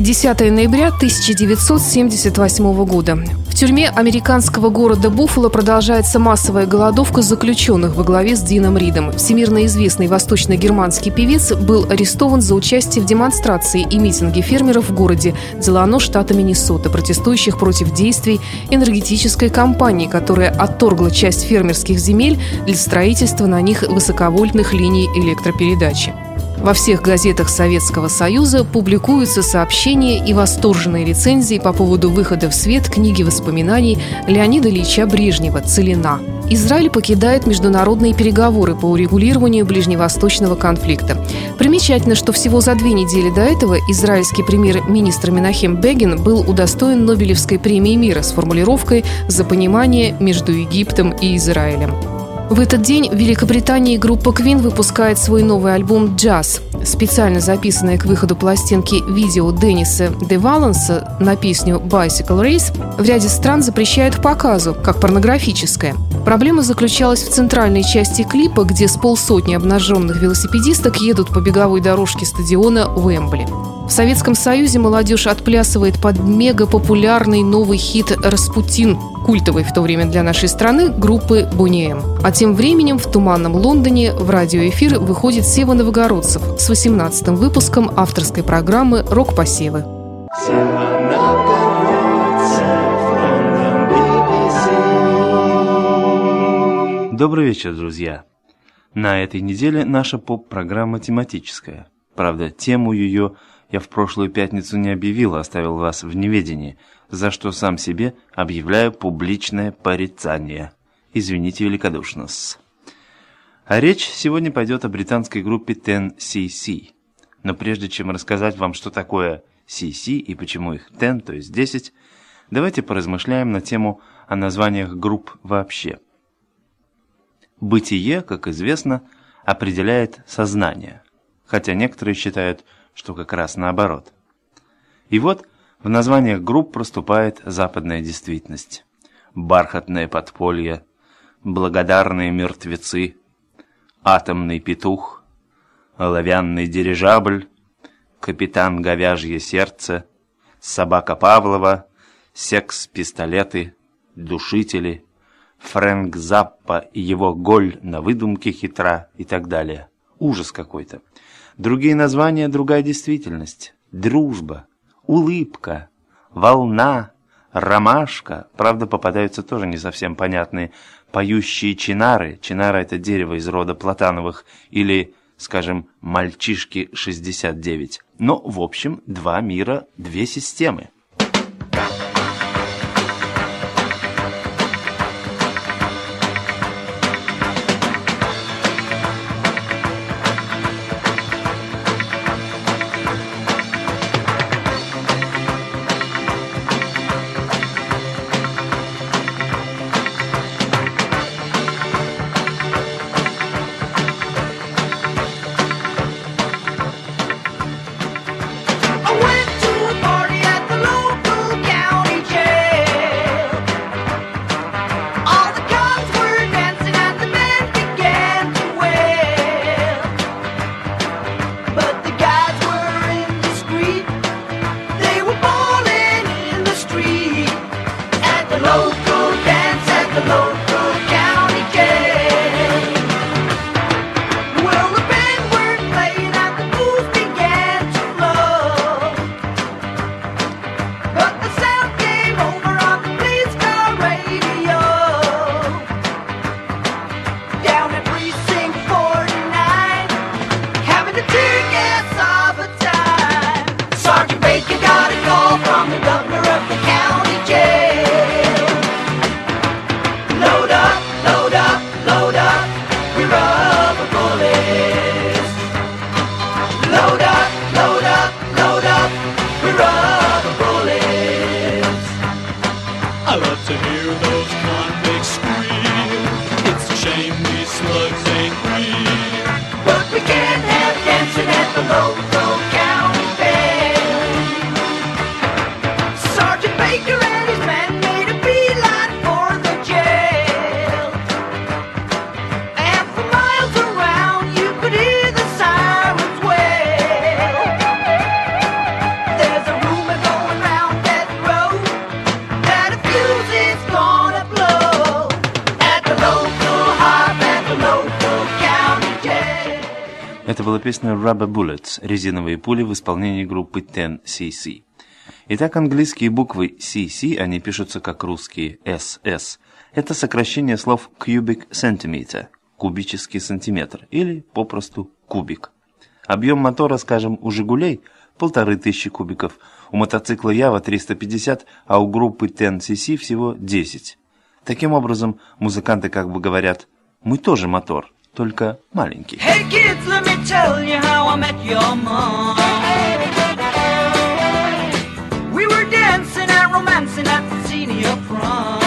Десятое ноября 1978 года. В тюрьме американского города Буффало продолжается массовая голодовка заключенных во главе с Дином Ридом. Всемирно известный восточно-германский певец был арестован за участие в демонстрации и митинге фермеров в городе Делано, штата Миннесота, протестующих против действий энергетической компании, которая отторгла часть фермерских земель для строительства на них высоковольтных линий электропередачи. Во всех газетах Советского Союза публикуются сообщения и восторженные рецензии по поводу выхода в свет книги воспоминаний Леонида Ильича Брежнева «Целина». Израиль покидает международные переговоры по урегулированию ближневосточного конфликта. Примечательно, что всего за две недели до этого израильский премьер-министр Минахем Бегин был удостоен Нобелевской премии мира с формулировкой «За понимание между Египтом и Израилем». В этот день в Великобритании группа Queen выпускает свой новый альбом «Джаз». Специально записанное к выходу пластинки видео Денниса Де Валенса на песню «Bicycle Race» в ряде стран запрещают к показу, как порнографическое. Проблема заключалась в центральной части клипа, где с полсотни обнаженных велосипедисток едут по беговой дорожке стадиона Уэмбли. В Советском Союзе молодежь отплясывает под мегапопулярный новый хит «Распутин», культовый в то время для нашей страны группы «Буниэм». А тем временем в туманном Лондоне в радиоэфир выходит Сева Новогородцев с 18-м выпуском авторской программы «Рок-посевы». Добрый вечер, друзья! На этой неделе наша поп-программа тематическая. Правда, тему ее – я в прошлую пятницу не объявил, а оставил вас в неведении, за что сам себе объявляю публичное порицание. Извините великодушно -с. А речь сегодня пойдет о британской группе 10cc. Но прежде чем рассказать вам, что такое CC и почему их 10, то есть 10, давайте поразмышляем на тему о названиях групп вообще. Бытие, как известно, определяет сознание, хотя некоторые считают, что как раз наоборот. И вот в названиях групп проступает западная действительность. Бархатное подполье, благодарные мертвецы, атомный петух, оловянный дирижабль, капитан говяжье сердце, собака Павлова, секс-пистолеты, душители, Фрэнк Заппа и его голь на выдумке хитра и так далее. Ужас какой-то. Другие названия, другая действительность. Дружба, улыбка, волна, ромашка. Правда, попадаются тоже не совсем понятные. Поющие чинары. Чинара – это дерево из рода платановых. Или, скажем, мальчишки 69. Но, в общем, два мира, две системы. Rubber Bullets, резиновые пули в исполнении группы 10cc. Итак, английские буквы CC, они пишутся как русские SS. Это сокращение слов cubic centimeter, кубический сантиметр, или попросту кубик. Объем мотора, скажем, у «Жигулей» полторы тысячи кубиков, у мотоцикла Ява 350, а у группы 10cc всего 10. Таким образом, музыканты как бы говорят «мы тоже мотор, только маленький». Hey kids, let me tell you how I met your mom. We were dancing and romancing at the senior prom.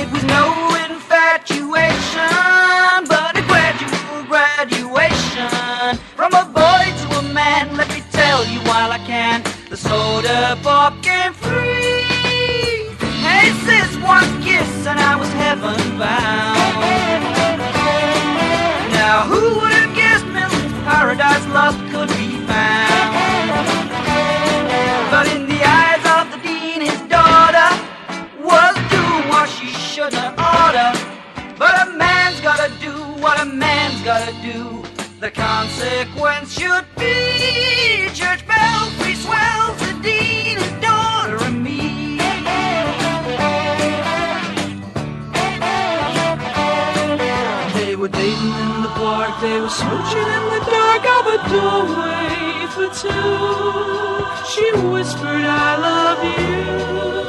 It was no infatuation, but a gradual graduation. From a boy to a man, let me tell you while I can, the soda pop came free. Kiss and I was heaven bound. Now who would have guessed millions paradise lost could be found? But in the eyes of the dean, his daughter was doing what she should have oughta. But a man's gotta do what a man's gotta do. The consequence should they were smooching in the dark of a doorway for two. She whispered, I love you.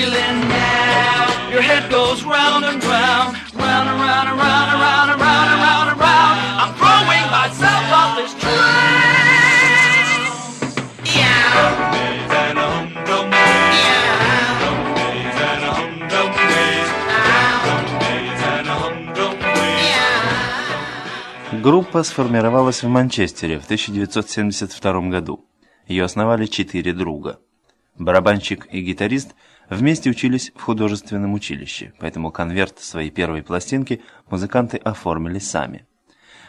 Feeling. Now your head goes round and round, round and round and round and round and round and round and round. I'm throwing myself off this train. Yeah. Группа сформировалась в Манчестере в 1972 году. Ее основали четыре друга. Барабанщик и гитарист вместе учились в художественном училище, поэтому конверт своей первой пластинки музыканты оформили сами.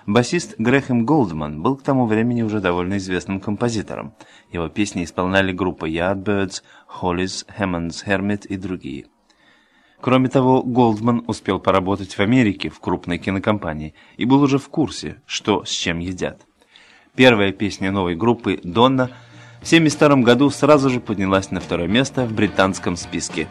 Басист Грэхэм Голдман был к тому времени уже довольно известным композитором. Его песни исполняли группы Yardbirds, Hollies, Hammond's Hermit и другие. Кроме того, Голдман успел поработать в Америке в крупной кинокомпании и был уже в курсе, что с чем едят. Первая песня новой группы «Донна» в 1972 году сразу же поднялась на второе место в британском списке.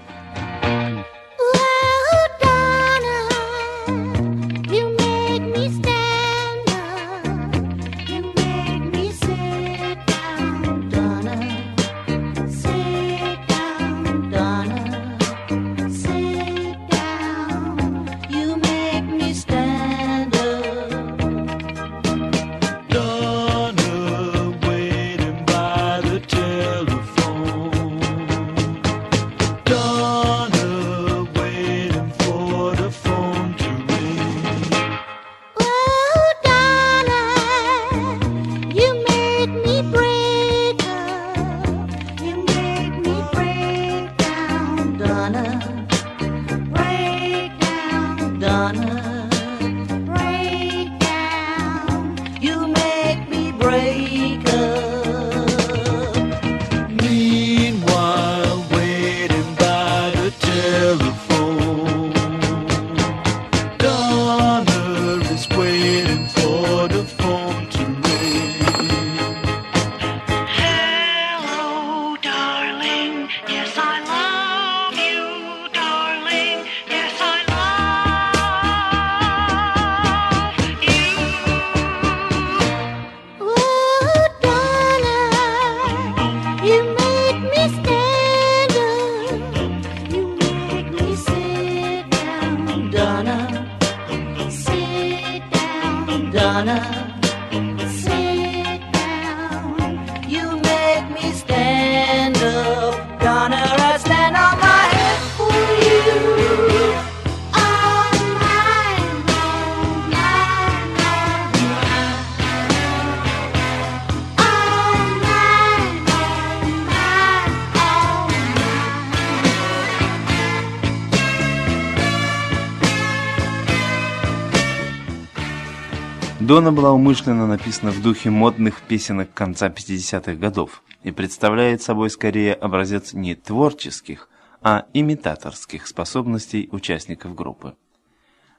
Дона была умышленно написана в духе модных песенок конца 50-х годов и представляет собой скорее образец не творческих, а имитаторских способностей участников группы.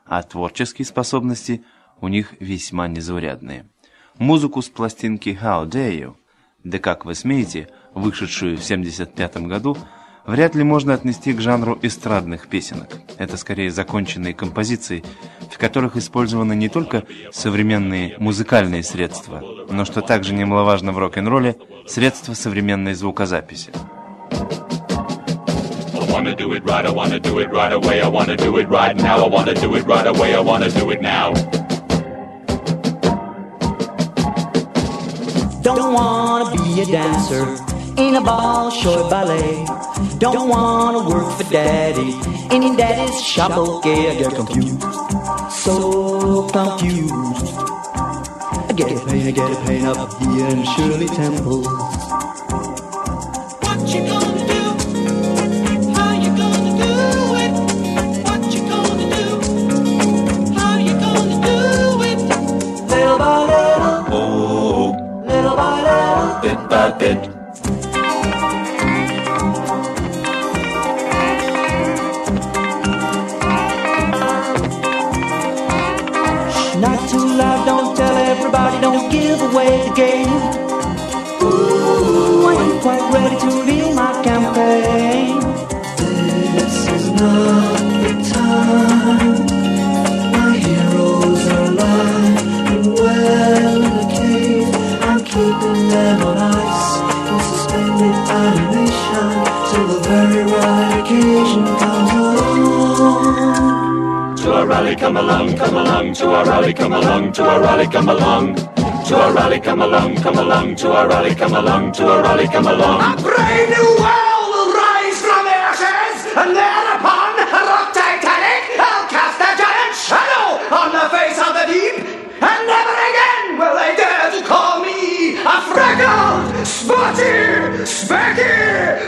А творческие способности у них весьма незаурядные. Музыку с пластинки «How Dare You» «Да как вы смеете», вышедшую в 75 году, вряд ли можно отнести к жанру эстрадных песенок. Это скорее законченные композиции, в которых использованы не только современные музыкальные средства, но, что также немаловажно в рок-н-ролле, средства современной звукозаписи. I wanna do it right, I wanna do it right away, I wanna do it right now, I wanna do it right away, I wanna do it now. Don't wanna be a dancer in a ball short ballet. Don't wanna work for daddy in daddy's shop. Okay, I get confused, so confused. I get a pain, I get a pain up here in Shirley Temple. What you gonna do? How you gonna do it? Whatcha gonna do? How you gonna game. Ooh, I ain't quite ready to reveal my campaign. This is not the time. My heroes are alive and well in the cave. I'm keeping them on ice in suspended animation till the very right occasion comes along. To our rally, come along, come along, to our rally, come along, to our rally, come along. To our rally, come along, come along, to our rally, come along, to our rally, come along. A brave new world will rise from the ashes, and thereupon a rock Titanic, I'll cast a giant shadow on the face of the deep, and never again will they dare to call me a freckled, spotted, specky,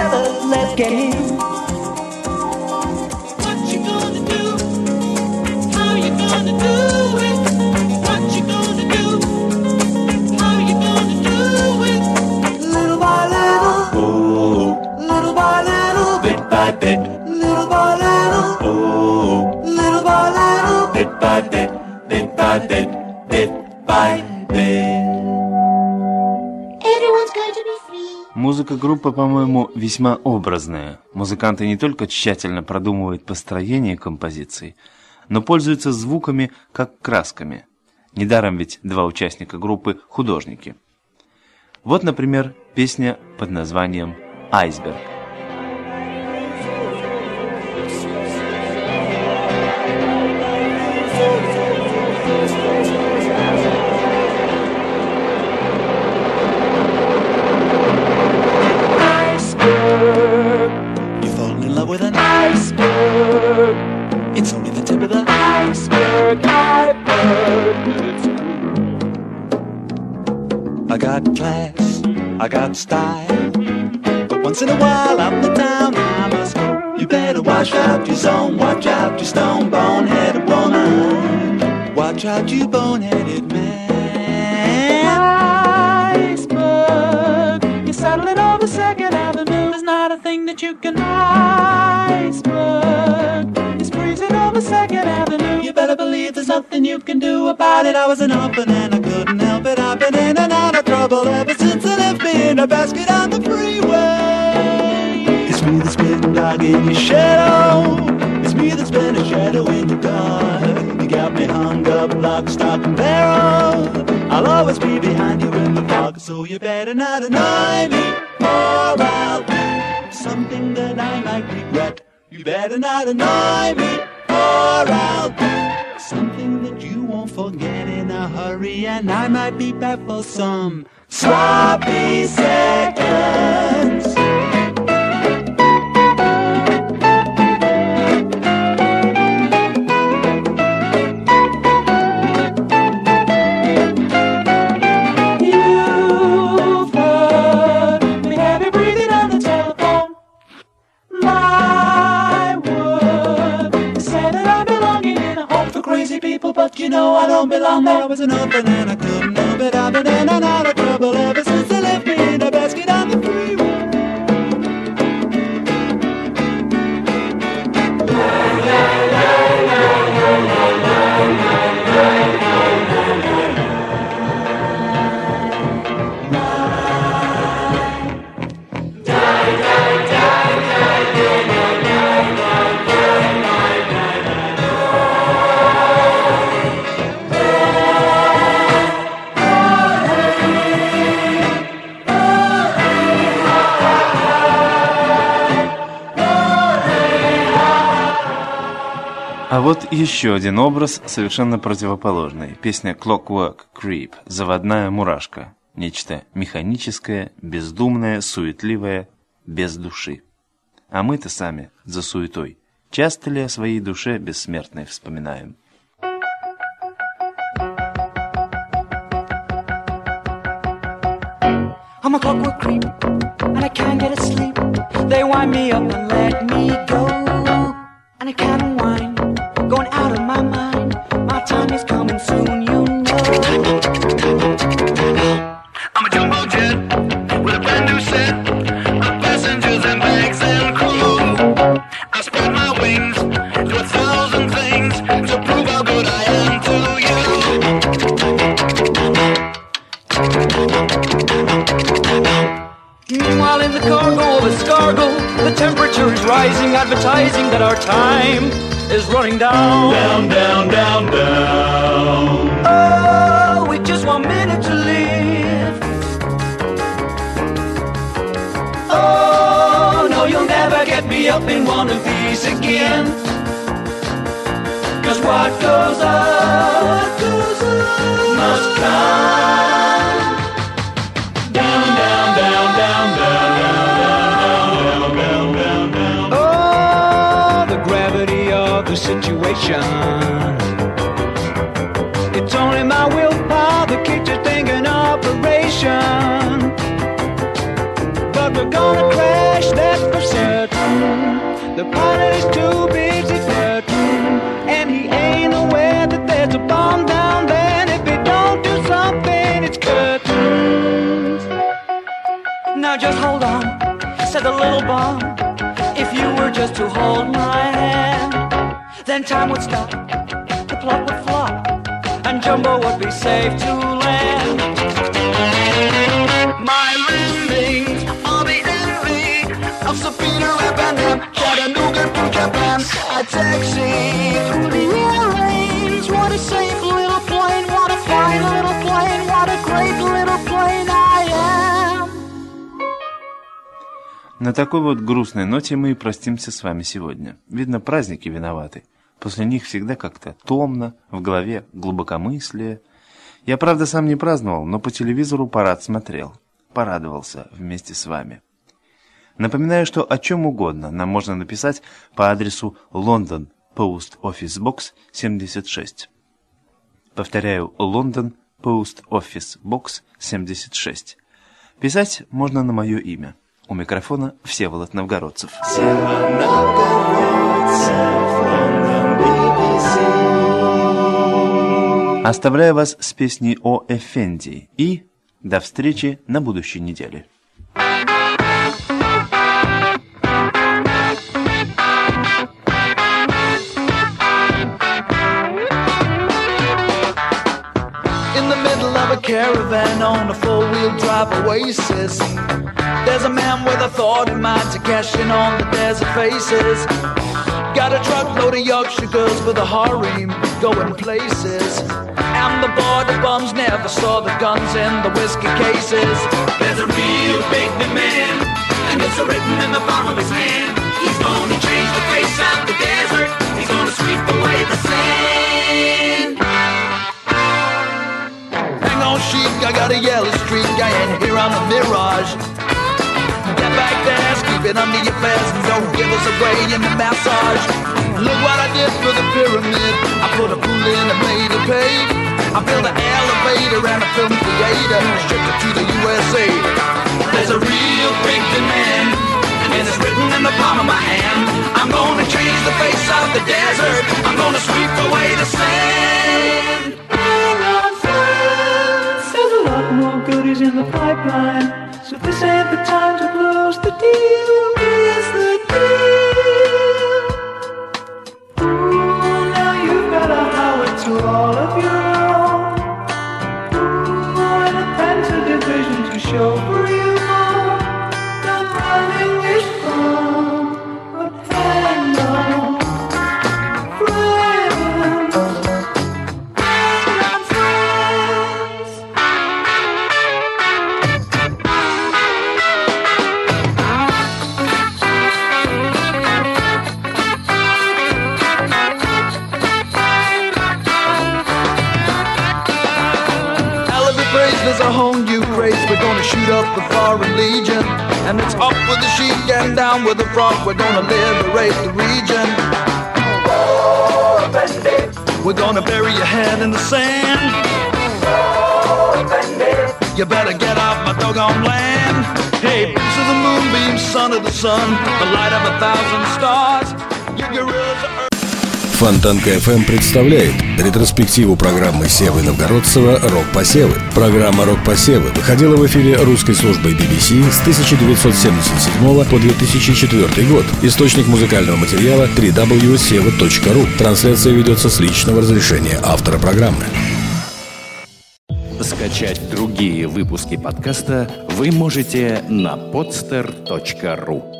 never get in. По-моему, весьма образная. Музыканты не только тщательно продумывают построение композиции, но пользуются звуками как красками. Недаром ведь два участника группы – художники. Вот, например, песня под названием «Айсберг». Zone, watch out you stone boneheaded woman. Watch out, you boneheaded man. Iceberg, you're settling over Second Avenue. There's not a thing that you can iceberg. It's freezing over Second Avenue. You better believe there's nothing you can do about it. I was an orphan and I couldn't help it. I've been in and out of trouble ever since I left me in a basket on the freeway. Dog in your shadow. It's me that's been a shadow in your dark. You got me hung up, lock, stock, and barrel. I'll always be behind you in the fog, so you better not annoy me, or I'll something that I might regret. You better not annoy me, or I'll something that you won't forget in a hurry, and I might be back for some sloppy seconds. Don't belong there. Was an orphan and I couldn't help it. I've been in and out of trouble ever еще один образ, совершенно противоположный. Песня Clockwork Creep, заводная мурашка. Нечто механическое, бездумное, суетливое, без души. А мы-то сами за суетой. Часто ли о своей душе бессмертной вспоминаем? I'm a clockwork creep, and I can't get asleep. They wind me up and let me go. And I can't time is running down. Down, down, down, down. Oh, with just one minute to live. Oh, no, you'll never get me up in one of these again. Cause what goes up, goes up, must come. It's only my willpower that keeps thing in operation. But we're gonna crash, that's for certain. The pilot is too busy flirting, and he ain't aware that there's a bomb down there. And if he don't do something, it's curtains. Now just hold on, said the little bomb. If you were just to hold time would stop, the plot would flop, and Jumbo would be safe to land. My landings are the envy of Peter Rapanham, Chattanooga to Japan. I taxi through the airways. What a safe little plane, what a fine little plane, what a great little plane I am. На такой вот грустной ноте мы и простимся с вами сегодня. Видно, праздники виноваты. После них всегда как-то томно, в голове глубокомыслие. Я, правда, сам не праздновал, но по телевизору парад смотрел. Порадовался вместе с вами. Напоминаю, что о чем угодно нам можно написать по адресу Лондон, Post Office Box 76. Повторяю, Лондон, Post Office Box 76. Писать можно на мое имя. У микрофона Всеволод Новгородцев. Оставляю вас с песней о Эфенди и до встречи на будущей неделе. A caravan on a four-wheel drive oasis There's a man with a thought in mind to cash in on the desert faces Got a truckload of Yorkshire girls for the harem going places And the border bums never saw the guns in the whiskey cases There's a real big demand, and it's written in the palm of his hand. He's gonna change the face of the desert. He's gonna sweep away the sand. Hang on, sheep, I got a yellow streak, I ain't here on the mirage. Get back there, keep it under your fast, don't give us away in the massage. Look what I did for the pyramid. I put a pool in and made it pay. I built an elevator and a film theater. Shipped it to the USA. There's a real big demand. And it's written in the palm of my hand. I'm gonna change the face of the desert. I'm gonna sweep away the sand. There's a lot more goodies in the pipeline. So this ain't the time to close the deal. to all of you. Liberate the region. We're gonna bury your head in the sand. You better get off my doggone land. Hey, piece of the moonbeam, son of the sun, the light of a thousand stars. You gorillas Фонтанка FM представляет ретроспективу программы Севы Новгородцева «Рок-посевы». Программа «Рок-посевы» выходила в эфире русской службой BBC с 1977 по 2004 год. Источник музыкального материала www.seva.ru. Трансляция ведется с личного разрешения автора программы. Скачать другие выпуски подкаста вы можете на podster.ru